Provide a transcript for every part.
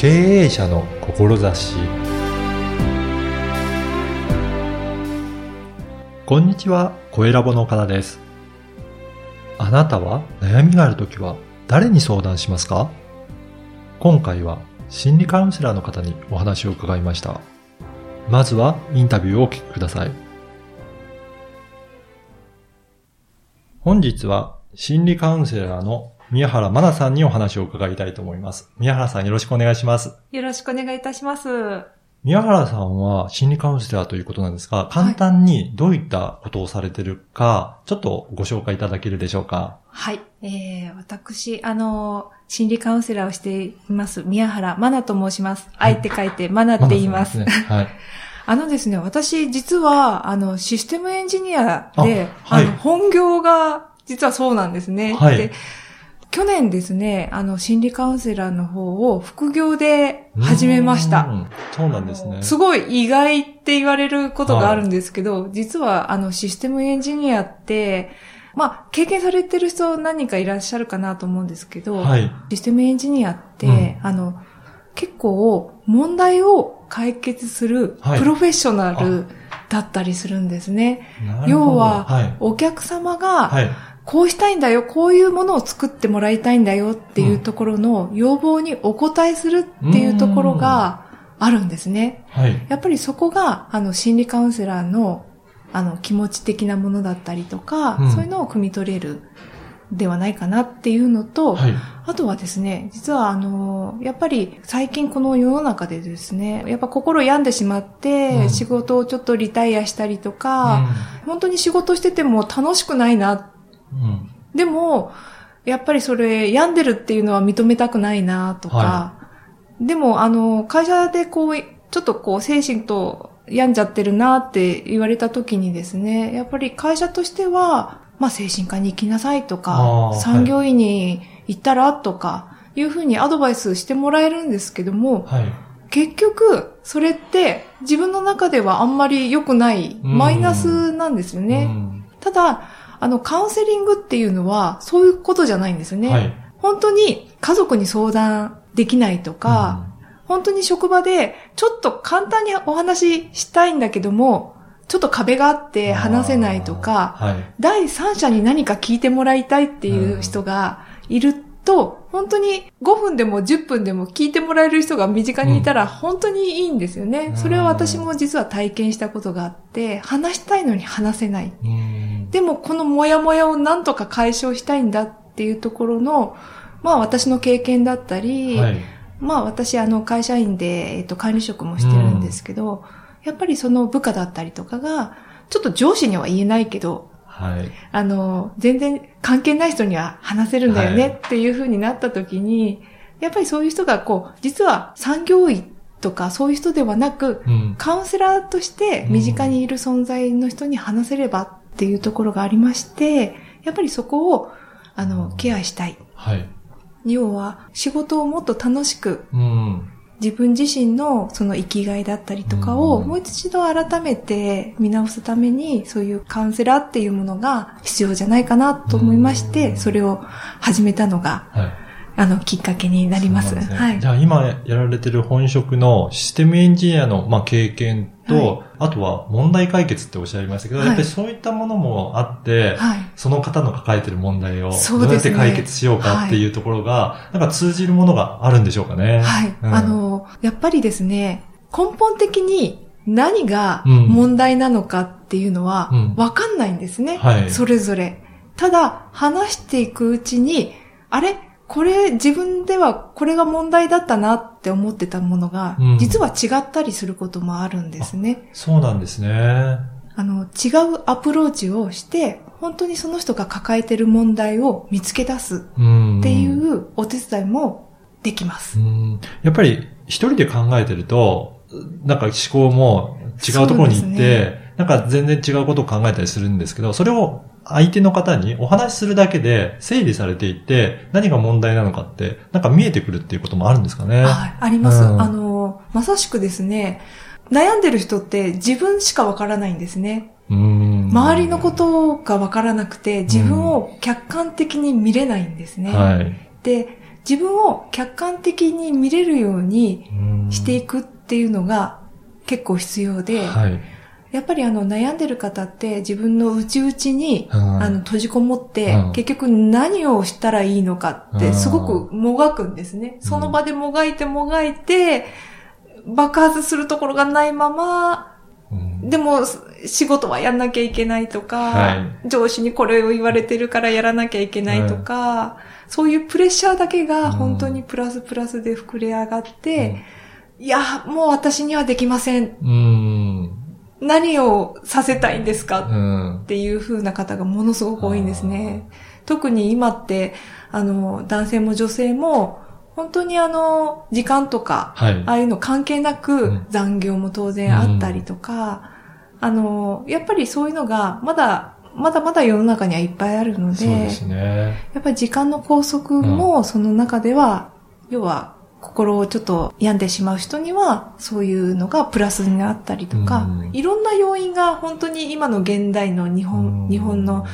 経営者の志こんにちは、声ラボの岡田です。あなたは悩みがあるときは誰に相談しますか？今回は心理カウンセラーの方にお話を伺いました。まずはインタビューをお聞きください。本日は心理カウンセラーの宮原真奈さんにお話を伺いたいと思います。宮原さんよろしくお願いします。よろしくお願いいたします。宮原さんは心理カウンセラーということなんですが、簡単にどういったことをされてるか、ちょっとご紹介いただけるでしょうか？はい。えー、私、あの、心理カウンセラーをしています、宮原真奈と申します。はい愛って書いて、真奈って言います。真奈さんですね。はい。あのですね、私、実は、あの、システムエンジニアで、あはいの、本業が、実はそうなんですね。はいで、去年ですね、あの、心理カウンセラーの方を副業で始めました。うん。そうなんですね。すごい意外って言われることがあるんですけど、実はあのシステムエンジニアって、まあ、経験されてる人何人かいらっしゃるかなと思うんですけど、はい。システムエンジニアって、あの、結構問題を解決するはいプロフェッショナルだったりするんですね。なるほど要ははい。お客様が、はい。こうしたいんだよ、こういうものを作ってもらいたいんだよっていうところの要望にお答えするっていうところがあるんですね。はい。やっぱりそこが、あの、心理カウンセラーの、あの、気持ち的なものだったりとか、うんそういうのを汲み取れるではないかなっていうのと、はい。あとはですね、実はあの、やっぱり最近この世の中でですね、やっぱ心病んでしまって、うん仕事をちょっとリタイアしたりとか、本当に仕事してても楽しくないな。うん。うん。でも、やっぱりそれ病んでるっていうのは認めたくないなとか、はでもあの、会社でこう、ちょっとこう精神と病んじゃってるなって言われた時にですね、やっぱり会社としては、まあ精神科に行きなさいとあかー、産業医に行ったらとか、いうふうにアドバイスしてもらえるんですけども、はい。結局、それって自分の中ではあんまり良くない、うんマイナスなんですよね。うんただ、あの、カウンセリングっていうのは、そういうことじゃないんですよね。はい。本当に家族に相談できないとか、本当に職場で、ちょっと簡単にお話ししたいんだけども、ちょっと壁があって話せないとか、はい。第三者に何か聞いてもらいたいっていう人がいると、本当に5分でも10分でも聞いてもらえる人が身近にいたら本当にいいんですよね。うんそれは私も実は体験したことがあって、話したいのに話せない。うん。でもこのモヤモヤをなんとか解消したいんだっていうところの、まあ私の経験だったり、はい。まあ私あの会社員で、えっと、管理職もしてるんですけど、やっぱりその部下だったりとかが、ちょっと上司には言えないけど、はい。あの、全然関係ない人には話せるんだよはいねっていう風になった時に、やっぱりそういう人がこう、実は産業医とかそういう人ではなく、うん。カウンセラーとして身近にいる存在の人に話せればっていうところがありまして、やっぱりそこを、あの、ケアしたい。はい。要は、仕事をもっと楽しく、うん。自分自身のその生きがいだったりとかをうんもう一度改めて見直すためにそういうカウンセラーっていうものが必要じゃないかなと思いましうて、んそれを始めたのが、はい。あの、きっかけになります。すねはいじ。ゃあ今やられてる本職のシステムエンジニアの、まあ、経験と、はいあとは問題解決っておっしゃいましたけど、はいやっぱりそういったものもあって、はい。その方の抱えてる問題をどうやって解決しようかっていうところが、なんか通じるものがあるんでしょうかね。はい。うんあの、やっぱりですね、根本的に何がうん問題なのかっていうのはうんわかんないんですね。はいそれぞれ。ただ、話していくうちに、あれ？これ自分ではこれが問題だったなって思ってたものが、うん実は違ったりすることもあるんですね。そうなんですね。あの、違うアプローチをして、本当にその人が抱えてる問題を見つけ出すうん。っていうお手伝いもできます。うんやっぱり一人で考えてると、なんか思考も違うところに行って、でなんか全然違うことを考えたりするんですけど、それを相手の方にお話しするだけで整理されていって、何が問題なのかって、なんか見えてくるっていうこともあるんですかね。はい、あります。うんあの、まさしくですね、悩んでる人って自分しかわからないんですね。うん周りのことがわからなくて、自分を客観的に見れないんですね。はい。で、自分を客観的に見れるようにうんしていくっていうのが結構必要で、はい。やっぱりあの悩んでる方って自分の内々に、うん。あの閉じこもって、うん。結局何をしたらいいのかっうん。てすごくもがくんですね。その場でもがいてもがいて、爆発するところがないまま、うん。でも仕事はやんなきゃいけないとか、は上司にこれを言われてるからやらなきゃいけないとか、そういうプレッシャーだけが本当にプラスプラスで膨れ上がって、いや、もう私にはできません。うん。何をさせたいんですか？うんっ。ていう風な方がものすごく多いんですね。特に今って、あの、男性も女性も、本当にあの、時間とか、はい。ああいうの関係なうくん残業も当然あったりとか、あの、やっぱりそういうのが、まだ、まだまだ世の中にはいっぱいあるので、そうですね。やっぱり時間の拘束もその中では、要は心をちょっと病んでしまう人には、そういうのがプラスになったりとか、うんいろんな要因が本当に今の現代の日本、日本の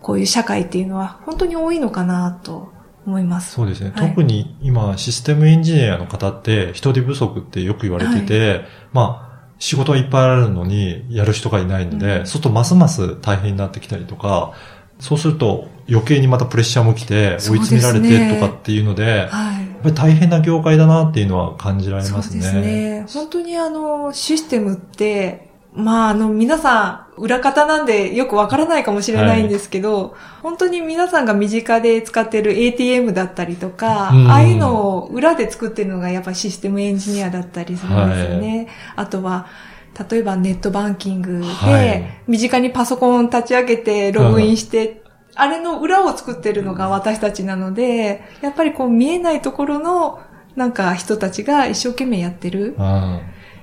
こういう社会っていうのは本当に多いのかなと思います。そうですね。はい特に今、システムエンジニアの方って人手不足ってよく言われてて、まあ、仕事はいっぱいあるのに、やる人がいないので、うんそうするとますます大変になってきたりとか、そうすると余計にまたプレッシャーも来て、追い詰められてとかっていうので、やっはい。ぱり大変な業界だなっていうのは感じられそうますね。ですね。本当にあの、システムって、まああの、皆さん、裏方なんでよくわからないかもしれないんですけど、本当に皆さんが身近で使ってる ATM だったりとか、うんああいうのを裏で作ってるのがやっぱシステムエンジニアだったりするんですよね。あとは、例えばネットバンキングで、はい身近にパソコン立ち上げてログインして、あれの裏を作ってるのが私たちなので、やっぱりこう見えないところのなんか人たちが一生懸命やってる。うん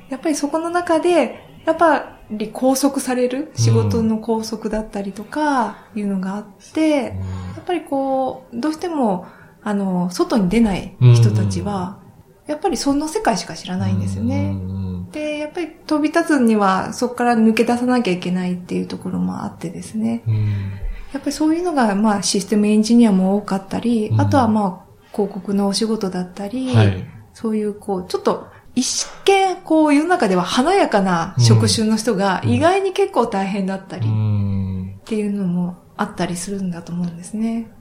やっぱりそこの中で、やっぱり拘束される仕事の拘束だったりとかいうのがあって、やっぱりこう、どうしても、あの、外に出ない人たちは、やっぱりその世界しか知らないんですようね。んで、やっぱり飛び立つにはそこから抜け出さなきゃいけないっていうところもあってですね。うんやっぱりそういうのが、まあ、システムエンジニアも多かったり、うん。あとはまあ、広告のお仕事だったり、はい。そういう、こう、ちょっと、一見、こう、世の中では華やかな職種の人が、うん。意外に結構大変だったり、うっんていうのもあったりするんだと思うんですね。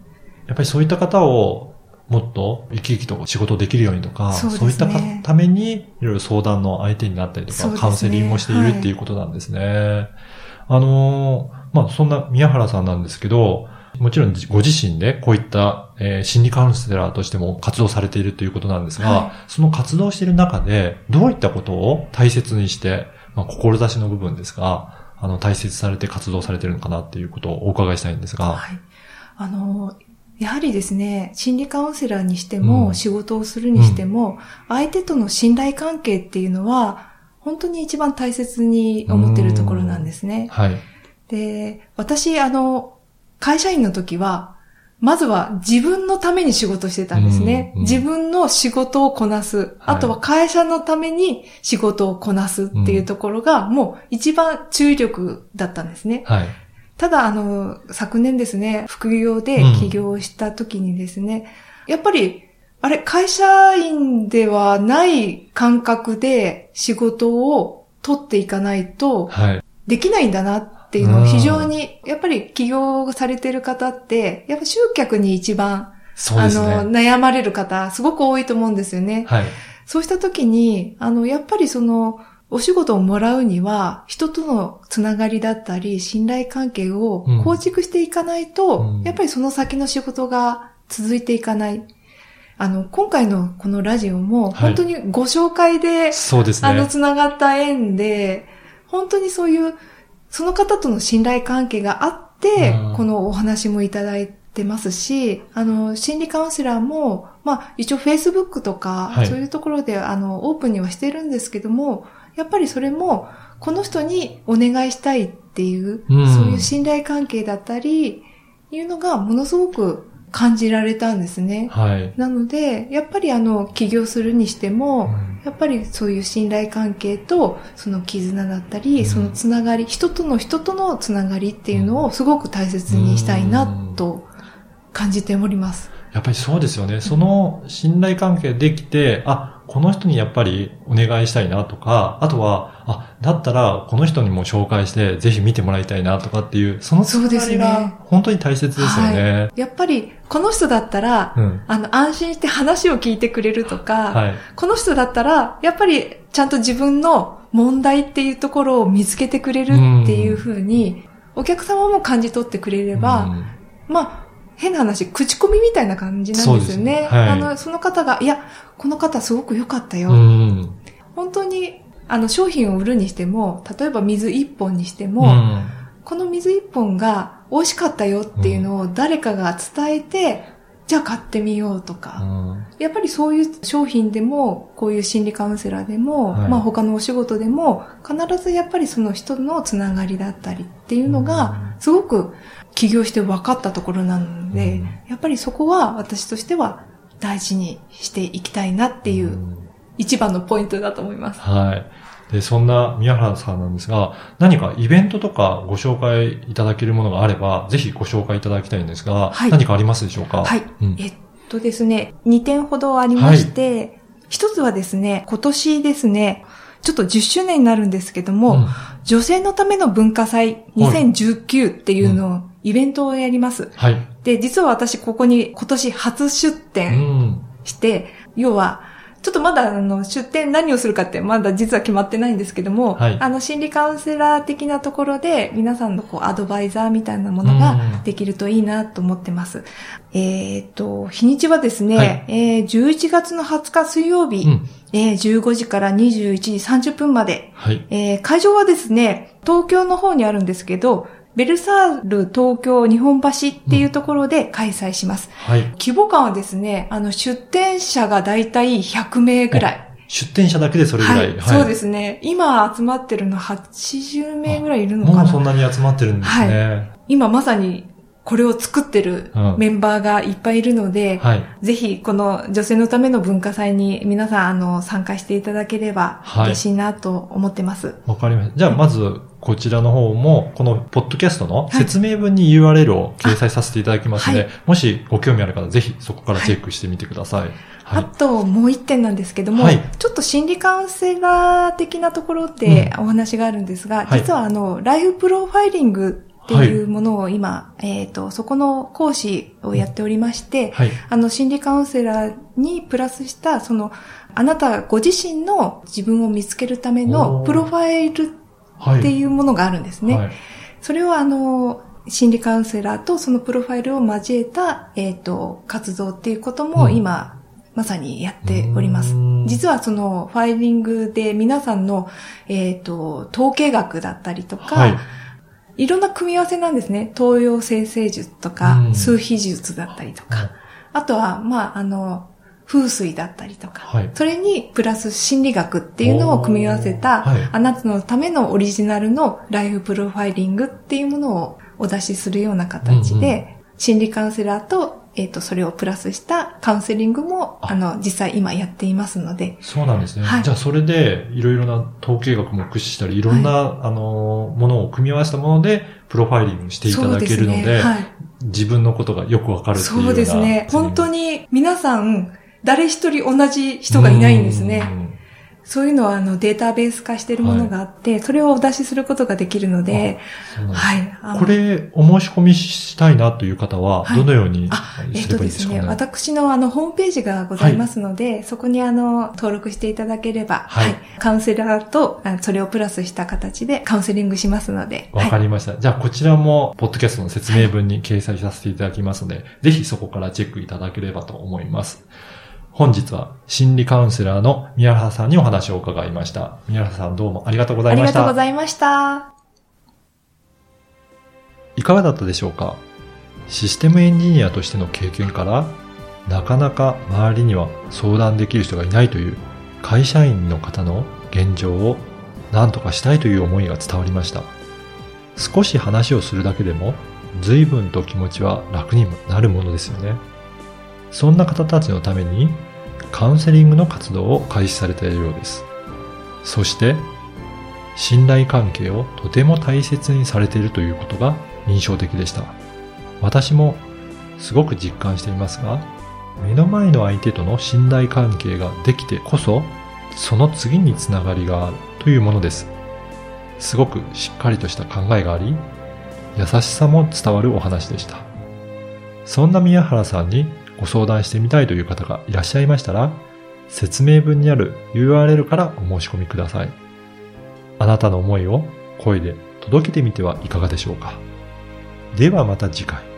やっぱりそういった方をもっと生き生きと仕事できるようにとか、そうね。いったかためにいろいろ相談の相手になったりとか、ね。カウンセリングもしているっていうことなんですね。あのーまあ、そんな宮原さんなんですけど、もちろんご自身でこういった、えー心理カウンセラーとしても活動されているということなんですが、はその活動している中でどういったことを大切にして、まあ、志の部分ですが、あの、大切されて活動されているのかなっていうことをお伺いしたいんですが、はい。あの、やはりですね、心理カウンセラーにしても、うん仕事をするにしても、相手との信頼関係っていうのは、本当に一番大切に思ってるところなんですね。はい。で、私、あの、会社員の時は、まずは自分のために仕事してたんですね。うんうん自分の仕事をこなす。あとは会社のために仕事をこなすっていうところが、もう一番注力だったんですね。はい。ただ、あの、昨年ですね、副業でうん起業した時にですね、やっぱり、あれ、会社員ではない感覚で仕事を取っていかないと、はい。できないんだなっていうのを非常に、やっぱり起業されてる方って、やっぱ集客に一番、ね。の、悩まれる方、すごく多いと思うんですよね。はい。そうした時に、あの、やっぱりその、お仕事をもらうには、人とのつながりだったり、信頼関係をうん構築していかないと、うんやっぱりその先の仕事が続いていかない。あの、今回のこのラジオも、はい本当にご紹介で、そうですあの、ね。つながった縁で、本当にそういう、その方との信頼関係があってうん、このお話もいただいてますし、あの、心理カウンセラーも、まあ、一応 Facebook とか、はい。そういうところで、あの、オープンにはしてるんですけども、やっぱりそれも、この人にお願いしたいっていう、うん。そういう信頼関係だったり、いうのがものすごく感じられたんですね。はい。なので、やっぱりあの、起業するにしても、うんやっぱりそういう信頼関係と、その絆だったり、うんそのつながり、人との人とのつながりっていうのをすごく大切にしたいなと感じております。やっぱりそうですよね。その信頼関係できて、あ、この人にやっぱりお願いしたいなとか、あとは、あ、だったらこの人にも紹介してぜひ見てもらいたいなとかっていう、そのつながりが本当に大切ですよね。はい、やっぱり、この人だったら、うん、あの、安心して話を聞いてくれるとか、はい、この人だったら、やっぱりちゃんと自分の問題っていうところを見つけてくれるっていうふうに、お客様も感じ取ってくれれば、まあ、変な話、口コミみたいな感じなんですよね。ねはい、あの、その方が、いや、この方すごく良かったよ。本当に、あの、商品を売るにしても、例えば水一本にしても、この水一本が美味しかったよっていうのを誰かが伝えて、じゃあ買ってみようとか、やっぱりそういう商品でも、こういう心理カウンセラーでも、はい、まあ他のお仕事でも、必ずやっぱりその人のつながりだったりっていうのが、すごく起業して分かったところなので、うん、やっぱりそこは私としては大事にしていきたいなっていう一番のポイントだと思います。はい。で、そんな宮原さんなんですが、何かイベントとかご紹介いただけるものがあれば、ぜひご紹介いただきたいんですが、はい、何かありますでしょうか？はい、うん、えっとですね、2点ほどありまして、はい、一つはですね、今年ですね、ちょっと10周年になるんですけども、うん、女性のための文化祭2019っていうのをイベントをやります。はい。で、実は私ここに今年初出展して、うん、要は、ちょっとまだあの出展何をするかってまだ実は決まってないんですけども、はい、あの心理カウンセラー的なところで皆さんのこうアドバイザーみたいなものができるといいなと思ってます。うん、えっ、と、日にちはですね、はい、えー、11月の20日水曜日、うん、えー、15時から21時30分まで、はい、えー、会場はですね、東京の方にあるんですけど、ベルサール東京日本橋っていうところで開催します。うん、はい。規模感はですね、あの、出店者がだいたい100名ぐらい。出店者だけでそれぐらい、はい、はい、そうですね。今集まってるの80名ぐらいいるのかな。もうそんなに集まってるんですね。はい、今まさにこれを作ってるメンバーがいっぱいいるので、うんはい、ぜひこの女性のための文化祭に皆さんあの参加していただければ嬉しいなと思ってます。わ、はい、かりました。じゃあまずこちらの方も、このポッドキャストの説明文に URL を掲載させていただきますので、はい、もしご興味ある方、ぜひそこからチェックしてみてください。はい、あと、もう一点なんですけども、はい、ちょっと心理カウンセラー的なところでお話があるんですが、うん、実はあの、ライフプロファイリングっていうものを今、はい、えっ、ー、と、そこの講師をやっておりまして、はい、あの、心理カウンセラーにプラスした、その、あなたご自身の自分を見つけるためのプロファイルっていうものがあるんですね。はい、それをあの、心理カウンセラーとそのプロファイルを交えた、えっ、ー、と、活動っていうことも今、うん、まさにやっております。実はそのファイリングで皆さんの、えっ、ー、と、統計学だったりとか、はい、いろんな組み合わせなんですね。東洋生成術とか、数比術だったりとか。あとは、まあ、あの、風水だったりとか、はい、それにプラス心理学っていうのを組み合わせた、はい、あなたのためのオリジナルのライフプロファイリングっていうものをお出しするような形で、うんうん、心理カウンセラーとえっ、ー、と、それをプラスしたカウンセリングも、あの、実際今やっていますので。そうなんですね。はい、じゃあ、それで、いろいろな統計学も駆使したり、いろんな、はい、あの、ものを組み合わせたもので、プロファイリングしていただけるので、でねはい、自分のことがよくわかるっていうそうですね。本当に、皆さん、誰一人同じ人がいないんですね。そういうのはあのデータベース化しているものがあって、はい、それをお出しすることができるので、はい。これ、お申し込みしたいなという方は、どのようにすればいいですか？ね、はい、えっ、とですね、私のあの、ホームページがございますので、はい、そこにあの、登録していただければ、はい。カウンセラーと、それをプラスした形でカウンセリングしますので。わかりました。じゃあ、こちらも、ポッドキャストの説明文に掲載させていただきますので、ぜひそこからチェックいただければと思います。本日は心理カウンセラーの宮原さんにお話を伺いました。宮原さんどうもありがとうございました。ありがとうございました。いかがだったでしょうか？システムエンジニアとしての経験から、なかなか周りには相談できる人がいないという会社員の方の現状を何とかしたいという思いが伝わりました。少し話をするだけでも随分と気持ちは楽になるものですよね。そんな方たちのためにカウンセリングの活動を開始されたようです。そして、信頼関係をとても大切にされているということが印象的でした。私もすごく実感していますが、目の前の相手との信頼関係ができてこそ、その次につながりがあるというものです。すごくしっかりとした考えがあり、優しさも伝わるお話でした。そんな宮原さんにご相談してみたいという方がいらっしゃいましたら、説明文にある URL からお申し込みください。あなたの思いを声で届けてみてはいかがでしょうか。ではまた次回。